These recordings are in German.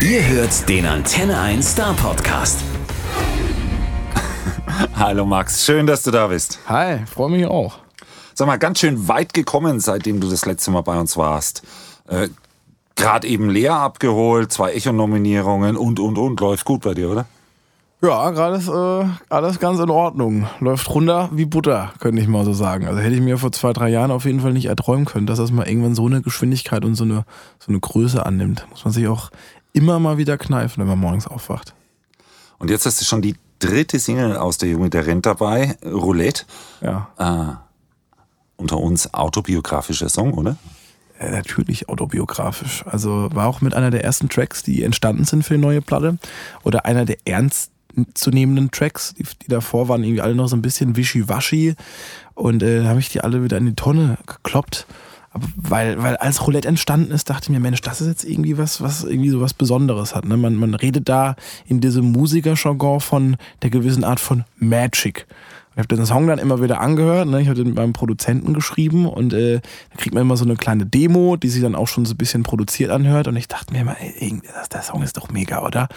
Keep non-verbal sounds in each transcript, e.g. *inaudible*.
Ihr hört den Antenne 1 Star Podcast. *laughs* Hallo Max, schön, dass du da bist. Hi, freue mich auch. Sag mal, ganz schön weit gekommen, seitdem du das letzte Mal bei uns warst. Äh, Gerade eben Lea abgeholt, zwei Echo-Nominierungen und, und, und. Läuft gut bei dir, oder? Ja, gerade ist äh, alles ganz in Ordnung. Läuft runter wie Butter, könnte ich mal so sagen. Also hätte ich mir vor zwei, drei Jahren auf jeden Fall nicht erträumen können, dass das mal irgendwann so eine Geschwindigkeit und so eine, so eine Größe annimmt. Muss man sich auch immer mal wieder kneifen, wenn man morgens aufwacht. Und jetzt hast du schon die dritte Single aus Der Junge, der rennt dabei, Roulette. Ja. Äh, unter uns autobiografischer Song, oder? Ja, natürlich autobiografisch. Also war auch mit einer der ersten Tracks, die entstanden sind für die neue Platte. Oder einer der ernstzunehmenden Tracks. Die, die davor waren irgendwie alle noch so ein bisschen wischiwaschi. Und äh, habe ich die alle wieder in die Tonne gekloppt. Weil, weil als Roulette entstanden ist, dachte ich mir, Mensch, das ist jetzt irgendwie was, was irgendwie so was Besonderes hat. Ne? Man, man redet da in diesem Musikerjargon von der gewissen Art von Magic. Ich habe den Song dann immer wieder angehört. Ne? Ich habe den meinem Produzenten geschrieben und äh, da kriegt man immer so eine kleine Demo, die sich dann auch schon so ein bisschen produziert anhört. Und ich dachte mir immer, ey, der Song ist doch mega, oder?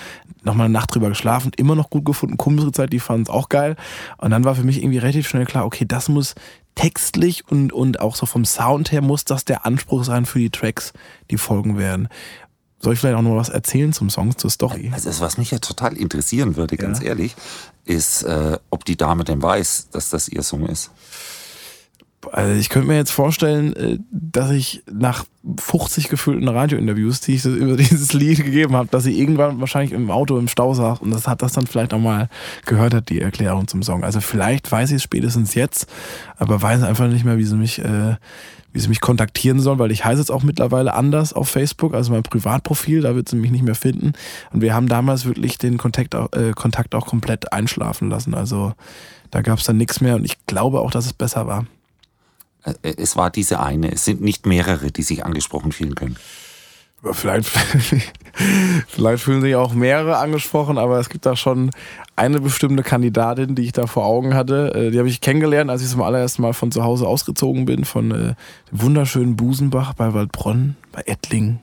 Nochmal eine Nacht drüber geschlafen, immer noch gut gefunden. Kumpelzeit, die fanden es auch geil. Und dann war für mich irgendwie relativ schnell klar, okay, das muss textlich und, und auch so vom Sound her muss das der Anspruch sein für die Tracks, die folgen werden. Soll ich vielleicht auch noch was erzählen zum Song, zur Story? Also, was mich ja total interessieren würde, ganz ja. ehrlich, ist, äh, ob die Dame denn weiß, dass das ihr Song ist. Also ich könnte mir jetzt vorstellen, äh, dass ich nach 50 gefüllten Radiointerviews, die ich über *laughs* dieses Lied gegeben habe, dass sie irgendwann wahrscheinlich im Auto im Stau saß und das hat das dann vielleicht auch mal gehört hat, die Erklärung zum Song. Also vielleicht weiß sie es spätestens jetzt, aber weiß einfach nicht mehr, wie sie mich, äh, wie sie mich kontaktieren soll, weil ich heiße jetzt auch mittlerweile anders auf Facebook, also mein Privatprofil, da wird sie mich nicht mehr finden. Und wir haben damals wirklich den Kontakt, äh, Kontakt auch komplett einschlafen lassen. Also da gab es dann nichts mehr und ich glaube auch, dass es besser war. Äh, es war diese eine. Es sind nicht mehrere, die sich angesprochen fühlen können. Vielleicht, vielleicht fühlen sich auch mehrere angesprochen, aber es gibt da schon eine bestimmte Kandidatin, die ich da vor Augen hatte. Äh, die habe ich kennengelernt, als ich zum allerersten Mal von zu Hause ausgezogen bin, von äh, dem wunderschönen Busenbach bei Waldbronn, bei Ettlingen,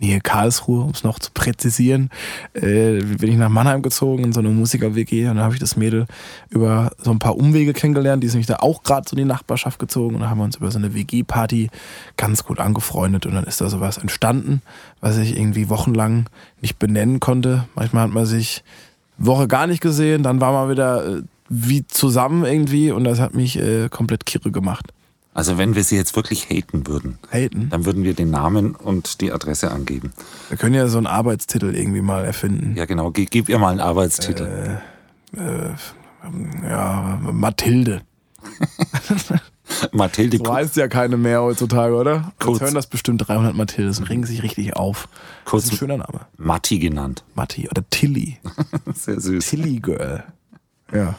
Nähe Karlsruhe, um es noch zu präzisieren, äh, bin ich nach Mannheim gezogen in so eine Musiker-WG und da habe ich das Mädel über so ein paar Umwege kennengelernt. Die ist nämlich da auch gerade so in die Nachbarschaft gezogen und da haben wir uns über so eine WG-Party ganz gut angefreundet und dann ist da sowas entstanden, was ich irgendwie wochenlang nicht benennen konnte. Manchmal hat man sich Woche gar nicht gesehen, dann war man wieder äh, wie zusammen irgendwie und das hat mich äh, komplett kirre gemacht. Also wenn wir sie jetzt wirklich haten würden, haten? dann würden wir den Namen und die Adresse angeben. Wir können ja so einen Arbeitstitel irgendwie mal erfinden. Ja genau, Ge gib ihr mal einen Arbeitstitel. Äh, äh, ja, Mathilde. *laughs* Mathilde. So heißt ja keine mehr heutzutage, oder? Kurz. Jetzt hören das bestimmt 300 Mathildes und ringen sich richtig auf. Kurz das ist ein schöner Name. Matti genannt. Matti oder Tilly. *laughs* Sehr süß. Tilly Girl. Ja.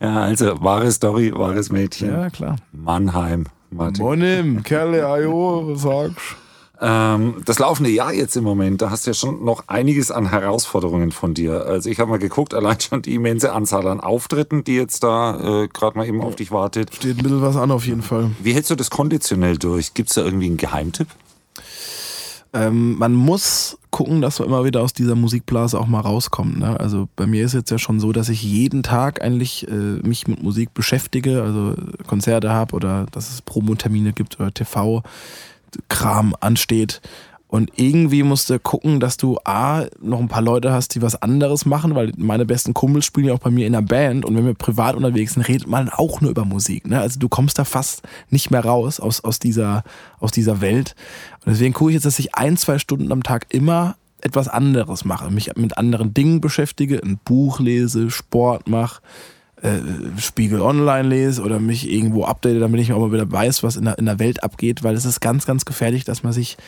Ja, also wahre Story, wahres Mädchen. Ja, klar. Mannheim. Martin. Monim, Kerle, ajo, sagst ähm, das laufende Jahr jetzt im Moment, da hast du ja schon noch einiges an Herausforderungen von dir. Also ich habe mal geguckt, allein schon die immense Anzahl an Auftritten, die jetzt da äh, gerade mal eben auf dich wartet. Steht ein bisschen was an auf jeden Fall. Wie hältst du das konditionell durch? Gibt es da irgendwie einen Geheimtipp? Ähm, man muss gucken, dass man immer wieder aus dieser Musikblase auch mal rauskommt. Ne? Also bei mir ist jetzt ja schon so, dass ich jeden Tag eigentlich äh, mich mit Musik beschäftige, also Konzerte habe oder dass es Promotermine gibt oder TV-Kram ansteht. Und irgendwie musst du gucken, dass du A, noch ein paar Leute hast, die was anderes machen, weil meine besten Kumpels spielen ja auch bei mir in der Band und wenn wir privat unterwegs sind, redet man auch nur über Musik. Ne? Also du kommst da fast nicht mehr raus aus, aus, dieser, aus dieser Welt. Und deswegen gucke ich jetzt, dass ich ein, zwei Stunden am Tag immer etwas anderes mache, mich mit anderen Dingen beschäftige, ein Buch lese, Sport mache, äh, Spiegel Online lese oder mich irgendwo update, damit ich auch mal wieder weiß, was in der, in der Welt abgeht, weil es ist ganz, ganz gefährlich, dass man sich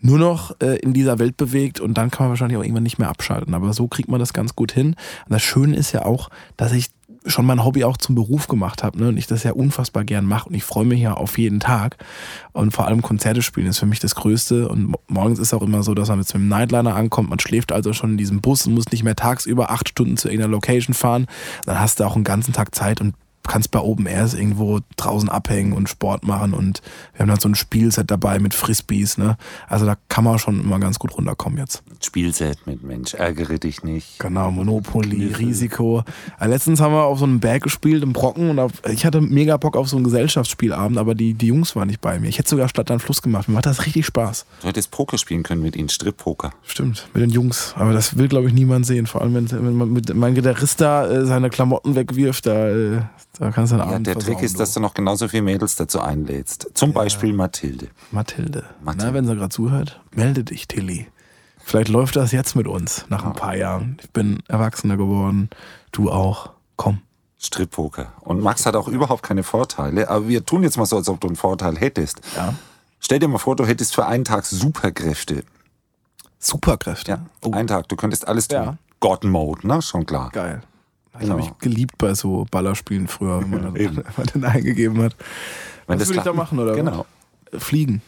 nur noch äh, in dieser Welt bewegt und dann kann man wahrscheinlich auch irgendwann nicht mehr abschalten. Aber so kriegt man das ganz gut hin. Und das Schöne ist ja auch, dass ich schon mein Hobby auch zum Beruf gemacht habe ne? und ich das ja unfassbar gern mache und ich freue mich ja auf jeden Tag und vor allem Konzerte spielen ist für mich das Größte und morgens ist auch immer so, dass man mit einem Nightliner ankommt, man schläft also schon in diesem Bus und muss nicht mehr tagsüber acht Stunden zu irgendeiner Location fahren, dann hast du auch einen ganzen Tag Zeit und kannst bei Open Airs irgendwo draußen abhängen und Sport machen und wir haben dann so ein Spielset dabei mit Frisbees, ne? Also da kann man schon immer ganz gut runterkommen jetzt. Spielset mit Mensch, ärgere dich nicht. Genau, Monopoly, Risiko. Äh, letztens haben wir auf so einem Berg gespielt im Brocken und auf, ich hatte mega Bock auf so einen Gesellschaftsspielabend, aber die, die Jungs waren nicht bei mir. Ich hätte sogar statt an Fluss gemacht. Mir macht das richtig Spaß. Du hättest Poker spielen können mit ihnen, Strip-Poker. Stimmt, mit den Jungs. Aber das will, glaube ich, niemand sehen. Vor allem, wenn, wenn man mit mein Gitarrist da äh, seine Klamotten wegwirft, da, äh, da kannst du Ja, Abend der Trick ist, dass du noch genauso viele Mädels dazu einlädst. Zum Beispiel Mathilde. Mathilde. Mathilde. Na, wenn sie gerade zuhört, melde dich, Tilly. Vielleicht läuft das jetzt mit uns nach ein paar Jahren. Ich bin Erwachsener geworden. Du auch. Komm. Strip-Poker. Und Max hat auch überhaupt keine Vorteile, aber wir tun jetzt mal so, als ob du einen Vorteil hättest. Ja. Stell dir mal vor, du hättest für einen Tag Superkräfte. Superkräfte. Ja, Oh, einen Tag. Du könntest alles tun. Ja. God-Mode, ne? Schon klar. geil. Das Genau. habe ich geliebt bei so Ballerspielen früher, wenn man *laughs* dann, Eben. *laughs* wenn man den eingegeben hat. Wenn Was will ich da machen, oder? was? Genau. Fliegen.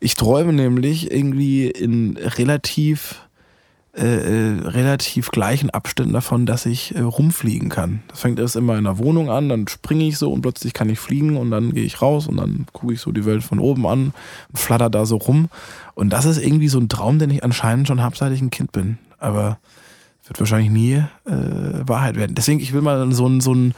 Ich träume nämlich irgendwie in relativ äh, äh, relativ gleichen Abständen davon, dass ich äh, rumfliegen kann. Das fängt erst immer in der Wohnung an, dann springe ich so und plötzlich kann ich fliegen und dann gehe ich raus und dann gucke ich so die Welt von oben an und flatter da so rum. Und das ist irgendwie so ein Traum, den ich anscheinend schon habe, seit ich ein Kind bin. Aber wird wahrscheinlich nie äh, Wahrheit werden. Deswegen, ich will mal so ein, so ein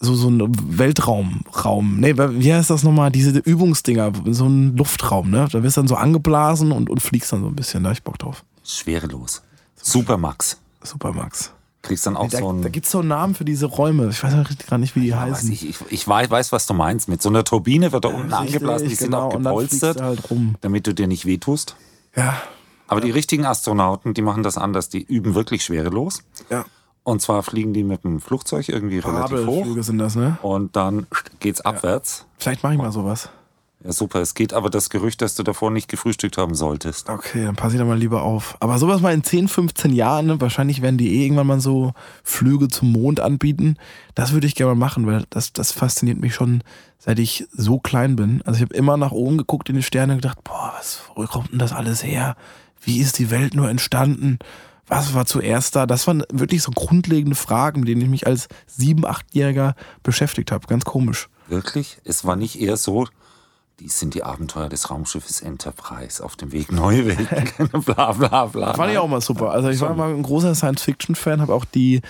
so, so ein Weltraum, Raum. Nee, wie heißt das nochmal? Diese Übungsdinger, so ein Luftraum, ne? Da wirst du dann so angeblasen und, und fliegst dann so ein bisschen. Da hab ich Bock drauf. Schwerelos. Supermax. Super, Max. Kriegst dann auch Da, so ein. da gibt's so einen Namen für diese Räume. Ich weiß auch richtig gar nicht, wie die Ja, weiß heißen. ich, ich, ich weiß, weiß, was du meinst. Mit so einer Turbine wird da unten Richtig, angeblasen, die sind genau, auch und dann fliegst gepolstert, halt rum. damit du dir nicht wehtust. Ja, Aber die richtigen Astronauten, die machen das anders. Die üben wirklich schwerelos. ja. Und zwar fliegen die mit dem Flugzeug irgendwie relativ hoch. Sind das, ne? Und dann geht's abwärts. Vielleicht mache ich mal sowas. Ja, super. Es geht aber das Gerücht, dass du davor nicht gefrühstückt haben solltest. Okay, dann passe ich da mal lieber auf. Aber sowas mal in 10, 15 Jahren, ne? wahrscheinlich werden die eh irgendwann mal so Flüge zum Mond anbieten. Das würde ich gerne mal machen, weil das, das fasziniert mich schon, seit ich so klein bin. Also ich habe immer nach oben geguckt in die Sterne und gedacht, boah, was, wo kommt denn das alles her? Wie ist die Welt nur entstanden? Was war zuerst da? Das waren wirklich so grundlegende Fragen, mit denen ich mich als sieben, achtjähriger beschäftigt habe. Ganz komisch. Wirklich? Es war nicht eher so, dies sind die Abenteuer des Raumschiffes Enterprise auf dem Weg neue Welten *laughs* bla bla bla. Fand ich auch mal super. Also ich war mal ein großer Science-Fiction-Fan, habe auch die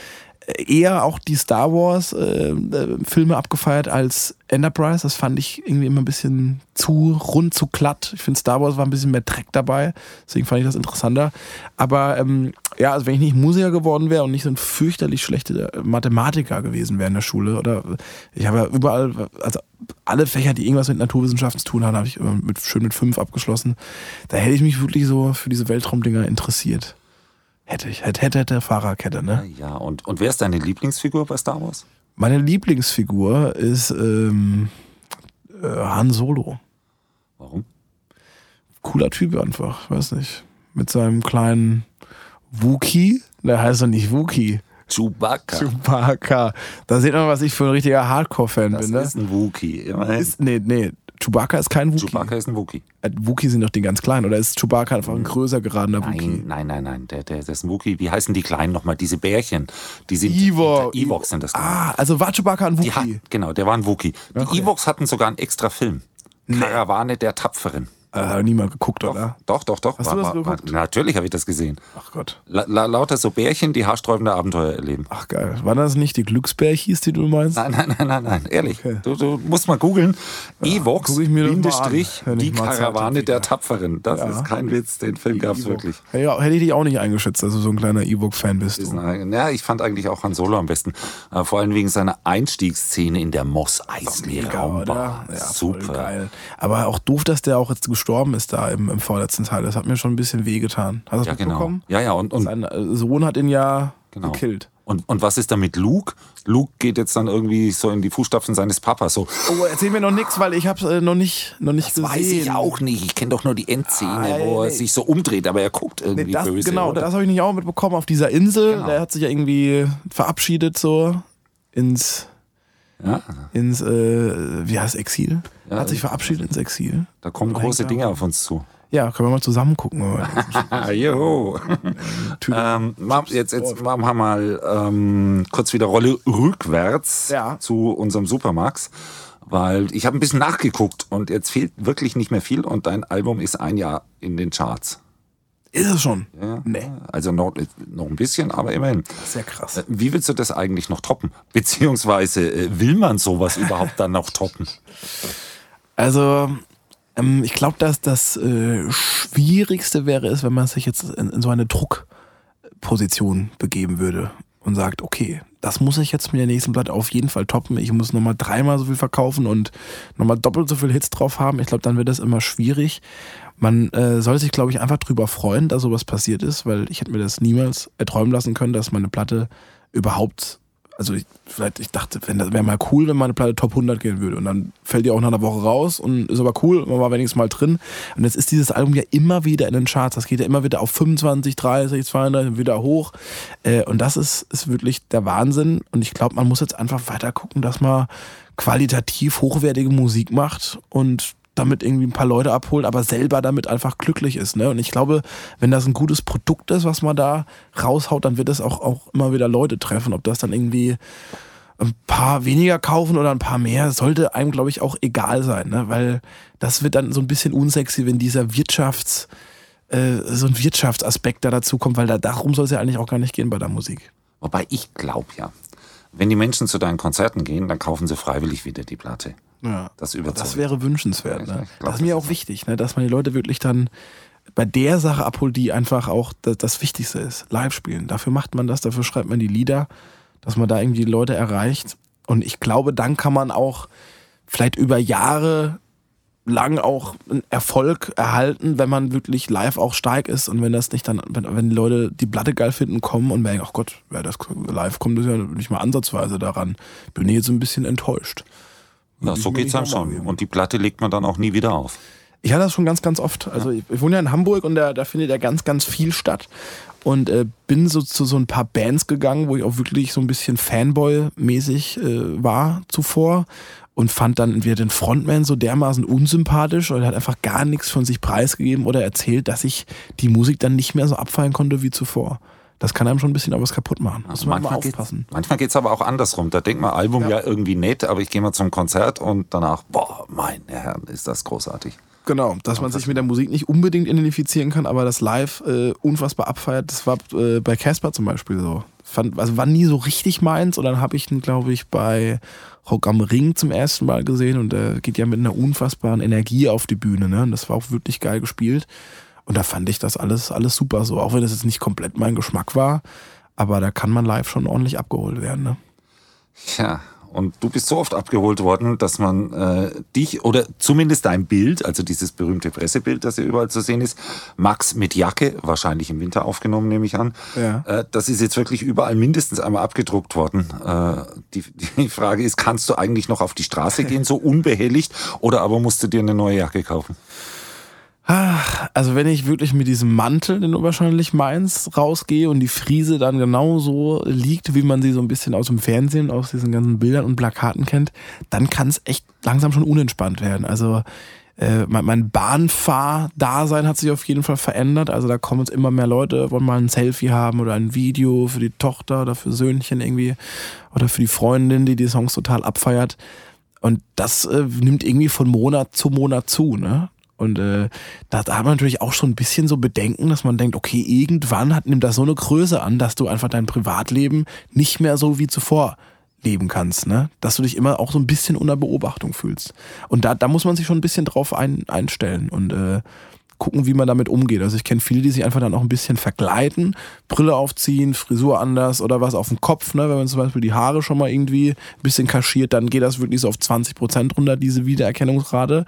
eher auch die Star Wars äh, äh, Filme abgefeiert als Enterprise. Das fand ich irgendwie immer ein bisschen zu rund, zu glatt. Ich finde Star Wars war ein bisschen mehr Dreck dabei, deswegen fand ich das interessanter. Aber ähm, ja, also wenn ich nicht Musiker geworden wäre und nicht so ein fürchterlich schlechter Mathematiker gewesen wäre in der Schule oder ich habe ja überall, also alle Fächer, die irgendwas mit Naturwissenschaften zu tun haben, habe ich immer mit, schön mit fünf abgeschlossen. Da hätte ich mich wirklich so für diese Weltraumdinger interessiert. Hätte ich, hätte, hätte, hätte Fahrerkette, ne? Ja, und, und wer ist deine Lieblingsfigur bei Star Wars? Meine Lieblingsfigur ist ähm, äh, Han Solo. Warum? Cooler Typ einfach, weiß nicht. Mit seinem kleinen Wookie. Der heißt doch nicht Wookie. Chewbacca. Chewbacca. Da seht man, was ich für ein richtiger Hardcore-Fan Das bin, ne? ist ein Wookie. Immerhin. Ist, nee, nee. Chewbacca ist kein Wookie. Chewbacca ist ein Wookie. Äh, Wookie sind doch die ganz kleinen. Oder ist Chewbacca einfach ein größer geradener Wookie? Nein, nein, nein, nein. Der, der, das ist ein Wookie. Wie heißen die kleinen nochmal? Diese Bärchen. Die sind die Ewoks sind das. Ah, also war Chewbacca ein Die hat, Wookie? genau, der war ein Wookie. Die Okay. Ewoks hatten sogar einen extra Film. Karawane der Tapferen. Äh, niemand geguckt, oder? Doch, doch, doch. Hast du das geguckt? natürlich habe ich das gesehen. Ach Gott. La, la, lauter so Bärchen, die haarsträubende Abenteuer erleben. Ach geil. Waren das nicht die Glücksbärchis, die du meinst? Nein, nein, nein, nein, nein, ehrlich. Okay. Du, du musst mal googeln. Evox, doch mal an, Bindestrich, die mal Karawane der. Tapferen. Das Ja. ist kein Witz, den Film gab es wirklich. Hätte ich- hätte ich dich auch nicht eingeschätzt, dass du so ein kleiner Ewok-Fan bist. Ist ein- Ja, ich fand eigentlich auch Han Solo am besten. Äh, Vor allem wegen seiner Einstiegsszene in der Moss Eisley Mega, Raumbahn. oder? Ja, Super. Aber auch doof, dass der auch jetzt gestorben ist da im, im vorletzten Teil. Das hat mir schon ein bisschen wehgetan. Hast du das Ja, genau. mitbekommen? Ja, ja, und, und, Sein äh, Sohn hat ihn ja genau. gekillt. Und, und was ist da mit Luke? Luke geht jetzt dann irgendwie so in die Fußstapfen seines Papas. So, Oh, erzähl mir noch nichts, weil ich hab's äh, noch nicht, noch nicht das gesehen. weiß ich auch nicht. Ich kenne doch nur die Endszene, Ah, wo er nee. sich so umdreht, aber er guckt irgendwie Nee, das, böse. genau, oder? das habe ich nicht auch mitbekommen. Auf dieser Insel, Genau. der hat sich ja irgendwie verabschiedet so ins, ja, ins äh, wie heißt Exil? Ja, hat sich verabschiedet ins Exil. da kommen große Dinge auf uns zu. Ja, können wir mal zusammen gucken. *laughs* Joho. ähm, jetzt jetzt machen wir mal ähm, kurz wieder Rolle rückwärts Ja. zu unserem Supermax, weil ich habe ein bisschen nachgeguckt und jetzt fehlt wirklich nicht mehr viel und dein Album ist ein Jahr in den Charts. Ist es schon? Ja. Nee. Also noch, noch ein bisschen, aber immerhin. Sehr krass. Wie willst du das eigentlich noch toppen? Beziehungsweise äh, will man sowas *laughs* überhaupt dann noch toppen? Also, ähm, ich glaube, dass das äh, Schwierigste wäre es, wenn man sich jetzt in, in so eine Druckposition begeben würde und sagt, okay, das muss ich jetzt mit der nächsten Platte auf jeden Fall toppen. Ich muss nochmal dreimal so viel verkaufen und nochmal doppelt so viel Hits drauf haben. Ich glaube, dann wird das immer schwierig. Man äh, soll sich, glaube ich, einfach drüber freuen, dass sowas passiert ist, weil ich hätte mir das niemals erträumen lassen können, dass meine Platte überhaupt, also ich, vielleicht, ich dachte, wenn das wäre mal cool, wenn meine Platte Top 100 gehen würde. Und dann fällt die auch nach einer Woche raus und ist aber cool, man war wenigstens mal drin. Und jetzt ist dieses Album ja immer wieder in den Charts, das geht ja immer wieder auf 25, 30, 32 wieder hoch. Äh, und das ist, ist wirklich der Wahnsinn. Und ich glaube, man muss jetzt einfach weiter gucken, dass man qualitativ hochwertige Musik macht und damit irgendwie ein paar Leute abholt, aber selber damit einfach glücklich ist. Ne? Und ich glaube, wenn das ein gutes Produkt ist, was man da raushaut, dann wird es auch, auch immer wieder Leute treffen. Ob das dann irgendwie ein paar weniger kaufen oder ein paar mehr, sollte einem, glaube ich, auch egal sein. Ne? Weil das wird dann so ein bisschen unsexy, wenn dieser Wirtschafts- äh, so ein Wirtschaftsaspekt da dazu kommt, weil da, darum soll es ja eigentlich auch gar nicht gehen bei der Musik. Wobei ich glaube ja, wenn die Menschen zu deinen Konzerten gehen, dann kaufen sie freiwillig wieder die Platte. Ja. Das überzeugt. Das wäre wünschenswert. Ne? glaub, das ist mir auch wichtig, ne? dass man die Leute wirklich dann bei der Sache abholt, die einfach auch das, das Wichtigste ist. Live spielen. Dafür macht man das, dafür schreibt man die Lieder, dass man da irgendwie die Leute erreicht. Und ich glaube, dann kann man auch vielleicht über Jahre lang auch einen Erfolg erhalten, wenn man wirklich live auch stark ist und wenn das nicht dann, wenn, wenn die Leute die Platte geil finden, kommen und merken, ach Gott, wer das live kommt, ist ja nicht mal ansatzweise daran. Bin ich jetzt ein bisschen enttäuscht. Ja, so geht's nochmal schon. geben. Und die Platte legt man dann auch nie wieder auf. Ich hatte das schon ganz, ganz oft. Also ich, ich wohne ja in Hamburg und da, da findet ja ganz, ganz viel statt. Und äh, bin so zu so ein paar Bands gegangen, wo ich auch wirklich so ein bisschen Fanboy-mäßig äh, war zuvor. Und fand dann entweder den Frontman so dermaßen unsympathisch oder er hat einfach gar nichts von sich preisgegeben oder erzählt, dass ich die Musik dann nicht mehr so abfallen konnte wie zuvor. Das kann einem schon ein bisschen auch was kaputt machen. Muss man immer geht's- aufpassen. manchmal geht's aber auch andersrum. Da denkt man, Album ja. irgendwie nett, aber ich gehe mal zum Konzert und danach, boah, meine Herren, ist das großartig. Genau, dass man sich mit der Musik nicht unbedingt identifizieren kann, aber das Live äh, unfassbar abfeiert. Das war äh, bei Casper zum Beispiel so. Fand, also war nie so richtig meins und dann habe ich ihn, glaube ich, bei Rock am Ring zum ersten Mal gesehen und er geht ja mit einer unfassbaren Energie auf die Bühne. Ne? Und das war auch wirklich geil gespielt. Und da fand ich das alles, alles super so, auch wenn das jetzt nicht komplett mein Geschmack war. Aber da kann man live schon ordentlich abgeholt werden. Ne? Ja, und du bist so oft abgeholt worden, dass man äh, dich oder zumindest dein Bild, also dieses berühmte Pressebild, das ja überall zu sehen ist, Max mit Jacke, wahrscheinlich im Winter aufgenommen, nehme ich an. Ja. Äh, das ist jetzt wirklich überall mindestens einmal abgedruckt worden. Äh, die, die Frage ist, kannst du eigentlich noch auf die Straße gehen, so unbehelligt, oder aber musst du dir eine neue Jacke kaufen? Also wenn ich wirklich mit diesem Mantel, den du wahrscheinlich meinst, rausgehe und die Friese dann genauso liegt, wie man sie so ein bisschen aus dem Fernsehen, aus diesen ganzen Bildern und Plakaten kennt, dann kann es echt langsam schon unentspannt werden. Also äh, mein, mein Bahnfahr-Dasein hat sich auf jeden Fall verändert. Also da kommen jetzt immer mehr Leute, wollen mal ein Selfie haben oder ein Video für die Tochter oder für Söhnchen irgendwie oder für die Freundin, die die Songs total abfeiert. Und das äh, nimmt irgendwie von Monat zu Monat zu, ne? Und äh, da, hat man natürlich auch schon ein bisschen so Bedenken, dass man denkt, okay, irgendwann hat, nimmt das so eine Größe an, dass du einfach dein Privatleben nicht mehr so wie zuvor leben kannst, ne? Dass du dich immer auch so ein bisschen unter Beobachtung fühlst. Und da, da muss man sich schon ein bisschen drauf ein, einstellen und äh, gucken, wie man damit umgeht. Also ich kenne viele, die sich einfach dann auch ein bisschen vergleiten, Brille aufziehen, Frisur anders oder was auf dem Kopf, ne? Wenn man zum Beispiel die Haare schon mal irgendwie ein bisschen kaschiert, dann geht das wirklich so auf 20 Prozent runter, diese Wiedererkennungsrate.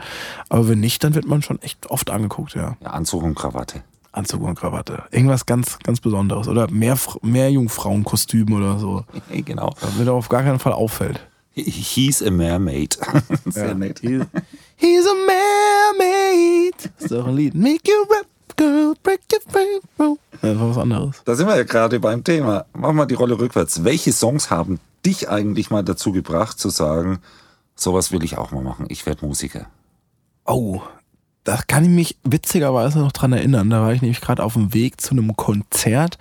Aber wenn nicht, dann wird man schon echt oft angeguckt, ja. Ja, Anzug und Krawatte. Anzug und Krawatte. Irgendwas ganz, ganz Besonderes. Oder mehr, mehr Jungfrauenkostüm oder so. *laughs* Genau. Damit er auf gar keinen Fall auffällt. He's a mermaid. *laughs* Sehr nett. He's a mermaid. Das ist doch ein Lied. Make you rap, girl, break your frame, bro. Ja, das war was anderes. Da sind wir ja gerade beim Thema. Machen wir die Rolle rückwärts. Welche Songs haben dich eigentlich mal dazu gebracht zu sagen, sowas will ich auch mal machen. Ich werde Musiker. Oh, da kann ich mich witzigerweise noch dran erinnern. Da war ich nämlich gerade auf dem Weg zu einem Konzert,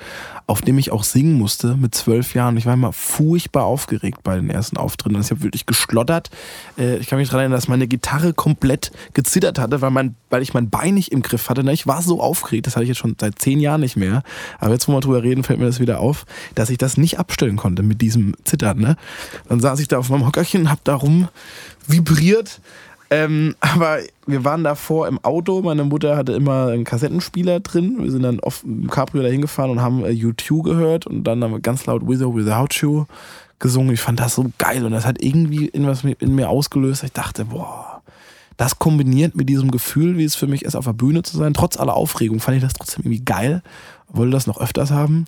auf dem ich auch singen musste mit zwölf Jahren. Ich war immer furchtbar aufgeregt bei den ersten Auftritten. Also ich habe wirklich geschlottert. Äh, ich kann mich daran erinnern, dass meine Gitarre komplett gezittert hatte, weil, mein, weil ich mein Bein nicht im Griff hatte. Ich war so aufgeregt, das hatte ich jetzt schon seit zehn Jahren nicht mehr. Aber jetzt, wo wir drüber reden, fällt mir das wieder auf, dass ich das nicht abstellen konnte mit diesem Zittern. Ne? Dann saß ich da auf meinem Hockerchen, hab da rum vibriert ähm, *laughs* aber wir waren davor im Auto. Meine Mutter hatte immer einen Kassettenspieler drin. Wir sind dann auf dem Cabrio da hingefahren und haben äh, U2 gehört und dann haben wir ganz laut With or Without You gesungen. Ich fand das so geil und das hat irgendwie irgendwas in mir ausgelöst. Ich dachte, boah, das kombiniert mit diesem Gefühl, wie es für mich ist, auf der Bühne zu sein, trotz aller Aufregung, fand ich das trotzdem irgendwie geil. Wollte das noch öfters haben.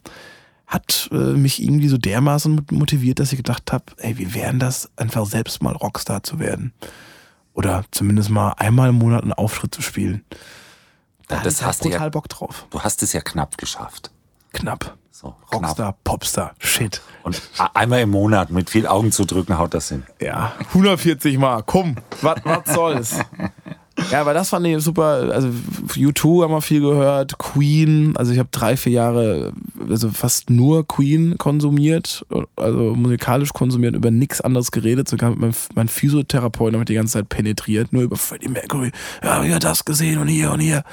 Hat äh, mich irgendwie so dermaßen motiviert, dass ich gedacht habe, ey, wie wären das, einfach selbst mal Rockstar zu werden oder zumindest mal einmal im Monat einen Auftritt zu spielen. Da ja, das hast du total ja, Bock drauf. Du hast es ja knapp geschafft. Knapp. So, Rockstar, knapp. Popstar, shit. Und einmal im Monat mit viel Augen zu drücken haut das hin. Ja, 140 Mal. Komm, was soll's? *laughs* Ja, aber das fand ich super. Also U2 haben wir viel gehört, Queen. Also ich habe drei, vier Jahre, also fast nur Queen konsumiert, also musikalisch konsumiert, über nichts anderes geredet. Sogar mit meinem, mein Physiotherapeut damit die ganze Zeit penetriert, nur über Freddie Mercury. Ja, ich das gesehen und hier und hier.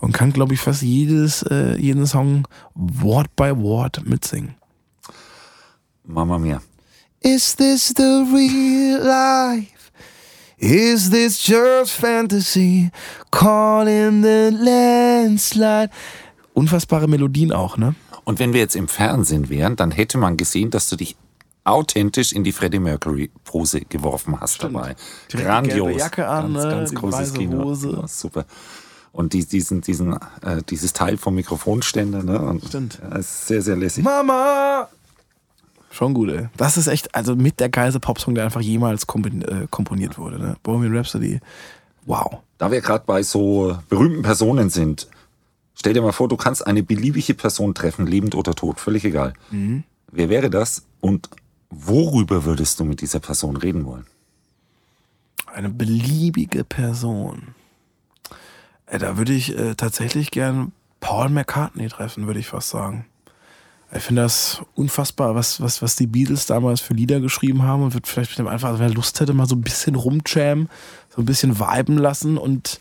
Und kann, glaube ich, fast jedes, äh, jeden Song Wort by Wort mitsingen. Mama mia. Is this the real life? Is this just fantasy? Call in the landslide. Unfassbare Melodien auch, ne? Und wenn wir jetzt im Fernsehen wären, dann hätte man gesehen, dass du dich authentisch in die Freddie Mercury Pose geworfen hast Stimmt. dabei. Die Grandios. Jacke an, ganz, ne? ganz die großes Kino. Hose. Super. Und die, diesen, diesen, äh, dieses Teil vom Mikrofonständer, ne? Und, Stimmt. Ja, ist sehr, sehr lässig. Mama! Schon gut, ey. Das ist echt, also mit der geilste Popsong, der einfach jemals äh, komponiert wurde. Ne? Bohemian Rhapsody. Wow. Da wir gerade bei so berühmten Personen sind, stell dir mal vor, du kannst eine beliebige Person treffen, lebend oder tot, völlig egal. Mhm. Wer wäre das und worüber würdest du mit dieser Person reden wollen? Eine beliebige Person. Äh, da würde ich äh, tatsächlich gern Paul McCartney treffen, würde ich fast sagen. Ich finde das unfassbar, was, was, was die Beatles damals für Lieder geschrieben haben und wird vielleicht mit dem einfach, wer Lust hätte, mal so ein bisschen rumjammen, so ein bisschen viben lassen und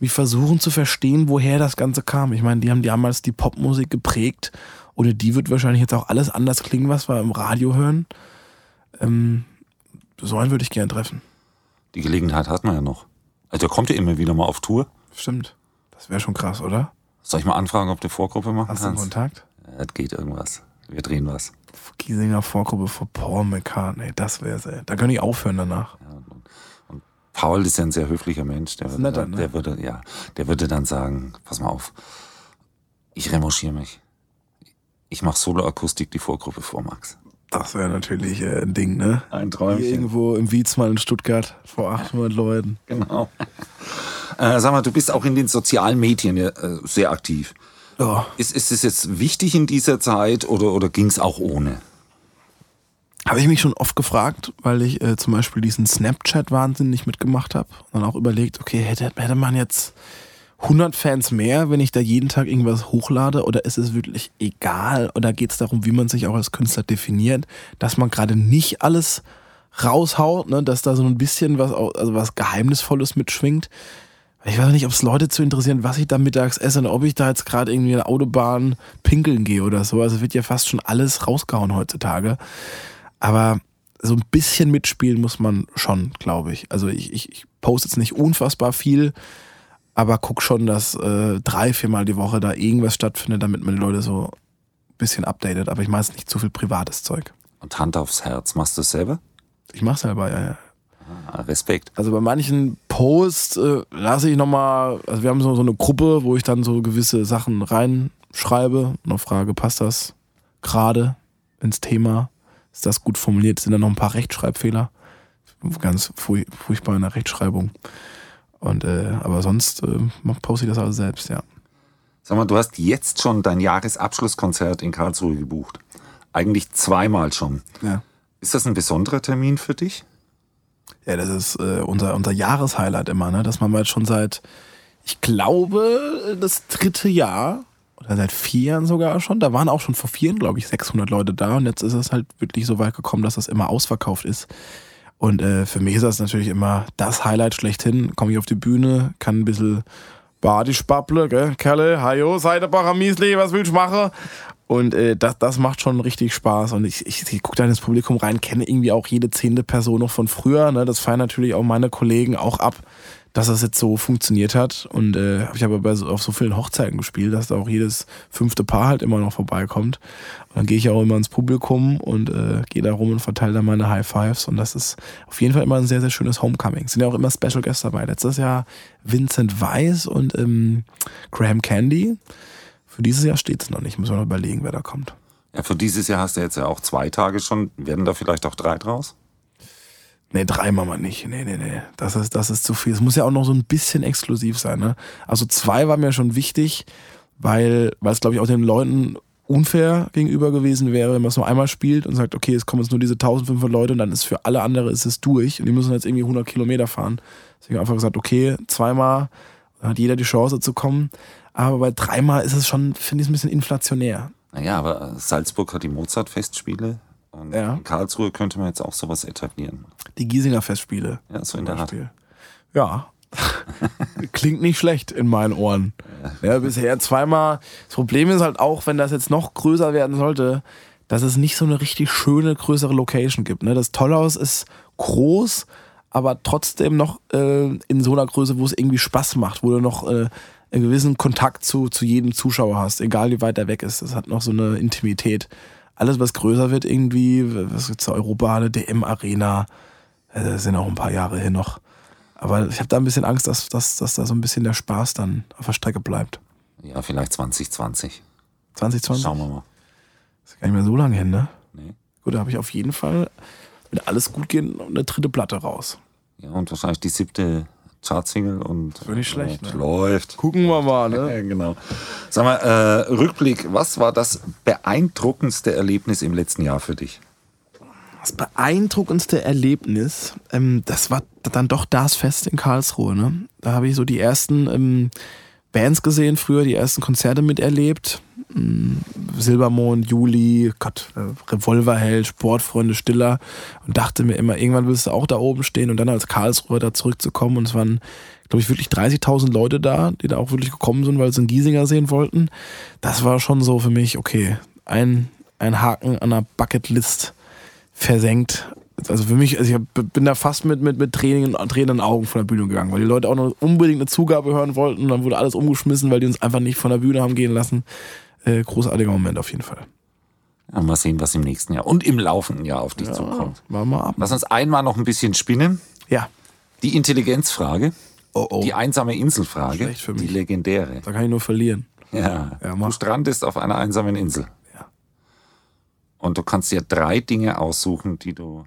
wie versuchen zu verstehen, woher das Ganze kam. Ich meine, die haben damals die Popmusik geprägt. Ohne die wird wahrscheinlich jetzt auch alles anders klingen, was wir im Radio hören. Ähm, so einen würde ich gerne treffen. Die Gelegenheit hat man ja noch. Also der kommt ja immer wieder mal auf Tour. Stimmt. Das wäre schon krass, oder? Soll ich mal anfragen, ob du Vorgruppe machen Hast du einen kannst? Kontakt? Es geht irgendwas. Wir drehen was. Giesinger Vorgruppe für Paul McCartney, das wär's, ey. Da könnte ich aufhören danach. Ja, und, und Paul ist ja ein sehr höflicher Mensch. Der würde, netter, dann, ne? der würde, ja, der würde dann sagen, pass mal auf, ich revanchiere mich. Ich mache Soloakustik die Vorgruppe vor Max. Das wäre natürlich äh, ein Ding, ne? Ein Hier irgendwo im Wiesmann in Stuttgart vor 800 Leuten. Genau. Äh, sag mal, du bist auch in den sozialen Medien äh, sehr aktiv. Ja. Ist, ist es jetzt wichtig in dieser Zeit oder, oder ging es auch ohne? Habe ich mich schon oft gefragt, weil ich äh, zum Beispiel diesen Snapchat-Wahnsinn nicht mitgemacht habe. Und dann auch überlegt, okay, hätte, hätte man jetzt 100 Fans mehr, wenn ich da jeden Tag irgendwas hochlade? Oder ist es wirklich egal? Oder geht es darum, wie man sich auch als Künstler definiert, dass man gerade nicht alles raushaut, ne? dass da so ein bisschen was, also was Geheimnisvolles mitschwingt? Ich weiß nicht, ob es Leute zu interessieren, was ich da mittags esse und ob ich da jetzt gerade irgendwie in der Autobahn pinkeln gehe oder so. Also wird ja fast schon alles rausgehauen heutzutage. Aber so ein bisschen mitspielen muss man schon, glaube ich. Also ich, ich, ich poste jetzt nicht unfassbar viel, aber guck schon, dass äh, drei, viermal die Woche da irgendwas stattfindet, damit man die Leute so ein bisschen updatet. Aber ich mache jetzt nicht zu viel privates Zeug. Und Hand aufs Herz, machst du es selber? Ich mache selber, ja, ja. Ah, Respekt. Also bei manchen Posts äh, lasse ich nochmal, also wir haben so, so eine Gruppe, wo ich dann so gewisse Sachen reinschreibe und auch frage, passt das gerade ins Thema? Ist das gut formuliert? Sind da noch ein paar Rechtschreibfehler? Ganz furch furchtbar in der Rechtschreibung. Und äh, aber sonst äh, poste ich das alles selbst, ja. Sag mal, du hast jetzt schon dein Jahresabschlusskonzert in Karlsruhe gebucht. Eigentlich zweimal schon. Ja. Ist das ein besonderer Termin für dich? Ja, das ist äh, unser, unser Jahreshighlight immer, ne? Das machen wir schon seit, ich glaube, das dritte Jahr oder seit vier Jahren sogar schon. Da waren auch schon vor vier, glaube ich, 600 Leute da und jetzt ist es halt wirklich so weit gekommen, dass das immer ausverkauft ist. Und äh, für mich ist das natürlich immer das Highlight schlechthin. Komme ich auf die Bühne, kann ein bisschen Badi spapple, gell? Kerle, hajo, Seidebacher Miesli, was willst du machen? Und äh, das, das macht schon richtig Spaß. Und ich, ich, ich gucke da ins Publikum rein, kenne irgendwie auch jede zehnte Person noch von früher. Ne? Das feiern natürlich auch meine Kollegen auch ab, dass das jetzt so funktioniert hat. Und äh, ich habe bei so, auf so vielen Hochzeiten gespielt, dass da auch jedes fünfte Paar halt immer noch vorbeikommt. Und dann gehe ich auch immer ins Publikum und äh, gehe da rum und verteile dann meine High Fives. Und das ist auf jeden Fall immer ein sehr, sehr schönes Homecoming. Sind ja auch immer Special Guests dabei. Letztes Jahr Vincent Weiss und ähm, Graham Candy. Für dieses Jahr steht es noch nicht. Müssen wir noch überlegen, wer da kommt. Ja, für dieses Jahr hast du jetzt ja auch zwei Tage schon. Werden da vielleicht auch drei draus? Nee, drei machen wir nicht. Nee, nee, nee. Das ist, das ist zu viel. Es muss ja auch noch so ein bisschen exklusiv sein. Ne? Also zwei war mir schon wichtig, weil, weil es, glaube ich, auch den Leuten unfair gegenüber gewesen wäre, wenn man es nur einmal spielt und sagt, okay, es kommen jetzt nur diese 1500 Leute und dann ist für alle andere ist es durch und die müssen jetzt irgendwie 100 Kilometer fahren. Deswegen einfach gesagt, okay, zweimal hat jeder die Chance zu kommen. Aber bei dreimal ist es schon, finde ich, ein bisschen inflationär. Naja, aber Salzburg hat die Mozart-Festspiele. Und Ja. in Karlsruhe könnte man jetzt auch sowas etablieren. Die Giesinger Festspiele. Ja, so in der Art. Ja. *laughs* Klingt nicht schlecht in meinen Ohren. Ja, bisher zweimal. Das Problem ist halt auch, wenn das jetzt noch größer werden sollte, dass es nicht so eine richtig schöne, größere Location gibt. Ne? Das Tollhaus ist groß, aber trotzdem noch äh, in so einer Größe, wo es irgendwie Spaß macht, wo du noch äh, einen gewissen Kontakt zu, zu jedem Zuschauer hast, egal wie weit er weg ist. Das hat noch so eine Intimität. Alles, was größer wird, irgendwie, was gibt's da, Europahalle, DM-Arena, äh, das sind auch ein paar Jahre hin noch. Aber ich habe da ein bisschen Angst, dass, dass, dass da so ein bisschen der Spaß dann auf der Strecke bleibt. Ja, vielleicht 2020. 2020? Schauen wir mal. ist gar nicht mehr so lange hin, ne? Nee. Gut, da habe ich auf jeden Fall, wenn alles gut geht, eine dritte Platte raus. Ja, und wahrscheinlich die siebte Chartsingle und Wäre nicht schlecht, läuft, ne? läuft. Gucken wir mal, ne? Ja, *laughs* genau. Sag mal, äh, Rückblick, was war das beeindruckendste Erlebnis im letzten Jahr für dich? Das beeindruckendste Erlebnis, ähm, das war dann doch das Fest in Karlsruhe. Ne? Da habe ich so die ersten ähm, Bands gesehen, früher die ersten Konzerte miterlebt. Silbermond, Juli, Gott, äh, Revolverheld, Sportfreunde, Stiller und dachte mir immer, irgendwann willst du auch da oben stehen und dann als Karlsruhe da zurückzukommen. Und es waren, glaube ich, wirklich 30.000 Leute da, die da auch wirklich gekommen sind, weil sie einen Giesinger sehen wollten. Das war schon so für mich, okay, ein, ein Haken an der Bucketlist versenkt. Also für mich, also ich bin da fast mit, mit, mit Tränen, tränenden Augen von der Bühne gegangen, weil die Leute auch noch unbedingt eine Zugabe hören wollten. Dann wurde alles umgeschmissen, weil die uns einfach nicht von der Bühne haben gehen lassen. Äh, großartiger Moment auf jeden Fall. Ja, mal sehen, was im nächsten Jahr und im laufenden Jahr auf dich zukommt. Machen wir ab. Lass uns einmal noch ein bisschen spinnen. Ja. Die Intelligenzfrage, Oh oh. die einsame Inselfrage, Schlecht für die mich. legendäre. Da kann ich nur verlieren. Ja. Ja, du strandest auf einer einsamen Insel. Ja. Und du kannst dir drei Dinge aussuchen, die du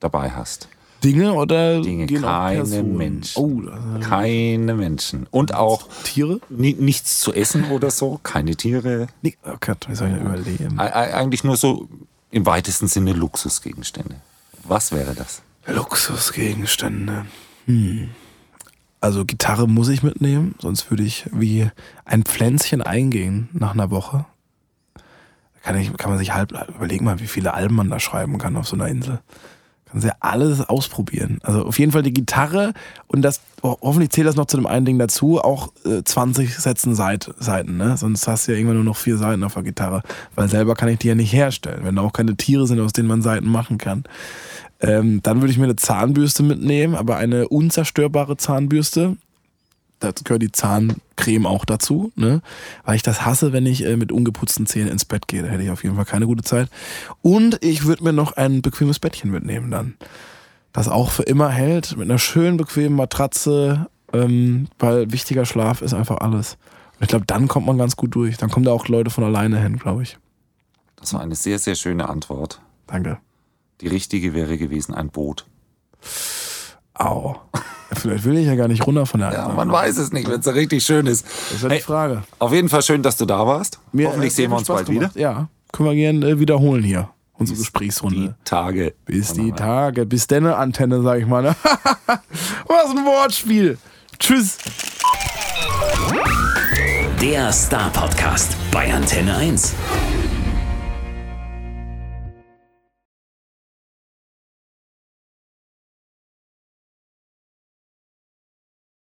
dabei hast. Dinge oder Dinge, gehen keine Personen? Menschen. Oh, das, Keine Menschen. Und auch Tiere? ni nichts zu essen oder so, keine Tiere. Nee, oh Gott, wie soll ich denn überleben? Eigentlich nur so im weitesten Sinne Luxusgegenstände. Was wäre das? Luxusgegenstände. Hm. Also Gitarre muss ich mitnehmen, sonst würde ich wie ein Pflänzchen eingehen nach einer Woche. Kann, ich, kann man sich halb überlegen mal, wie viele Alben man da schreiben kann auf so einer Insel. Kann sie ja alles ausprobieren. Also auf jeden Fall die Gitarre und das, ho- hoffentlich zählt das noch zu dem einen Ding dazu, auch äh, 20 Sätzen Seit, Seiten, ne? Sonst hast du ja irgendwann nur noch vier Seiten auf der Gitarre. Weil selber kann ich die ja nicht herstellen, wenn da auch keine Tiere sind, aus denen man Seiten machen kann. Ähm, dann würde ich mir eine Zahnbürste mitnehmen, aber eine unzerstörbare Zahnbürste. Da gehört die Zahncreme auch dazu, ne? Weil ich das hasse, wenn ich äh, mit ungeputzten Zähnen ins Bett gehe. Da hätte ich auf jeden Fall keine gute Zeit. Und ich würde mir noch ein bequemes Bettchen mitnehmen dann. Das auch für immer hält, mit einer schönen bequemen Matratze, ähm, weil wichtiger Schlaf ist einfach alles. Und ich glaube, dann kommt man ganz gut durch. Dann kommen da auch Leute von alleine hin, glaube ich. Das war eine sehr, sehr schöne Antwort. Danke. Die richtige wäre gewesen ein Boot. Au. Vielleicht will ich ja gar nicht runter von der Ja, Eisenbahn. man weiß es nicht, wenn es so richtig schön ist. Das ist ja die Hey, Frage. Auf jeden Fall schön, dass du da warst. Mir Hoffentlich sehen wir uns viel bald Spaß wieder. gemacht. Ja, können wir gerne äh, wiederholen hier, unsere Die Gesprächsrunde. Tage. Bis die Tage, bis denne Antenne, sag ich mal. ne? *laughs* Was ein Wortspiel. Tschüss. Der Star Podcast bei Antenne 1.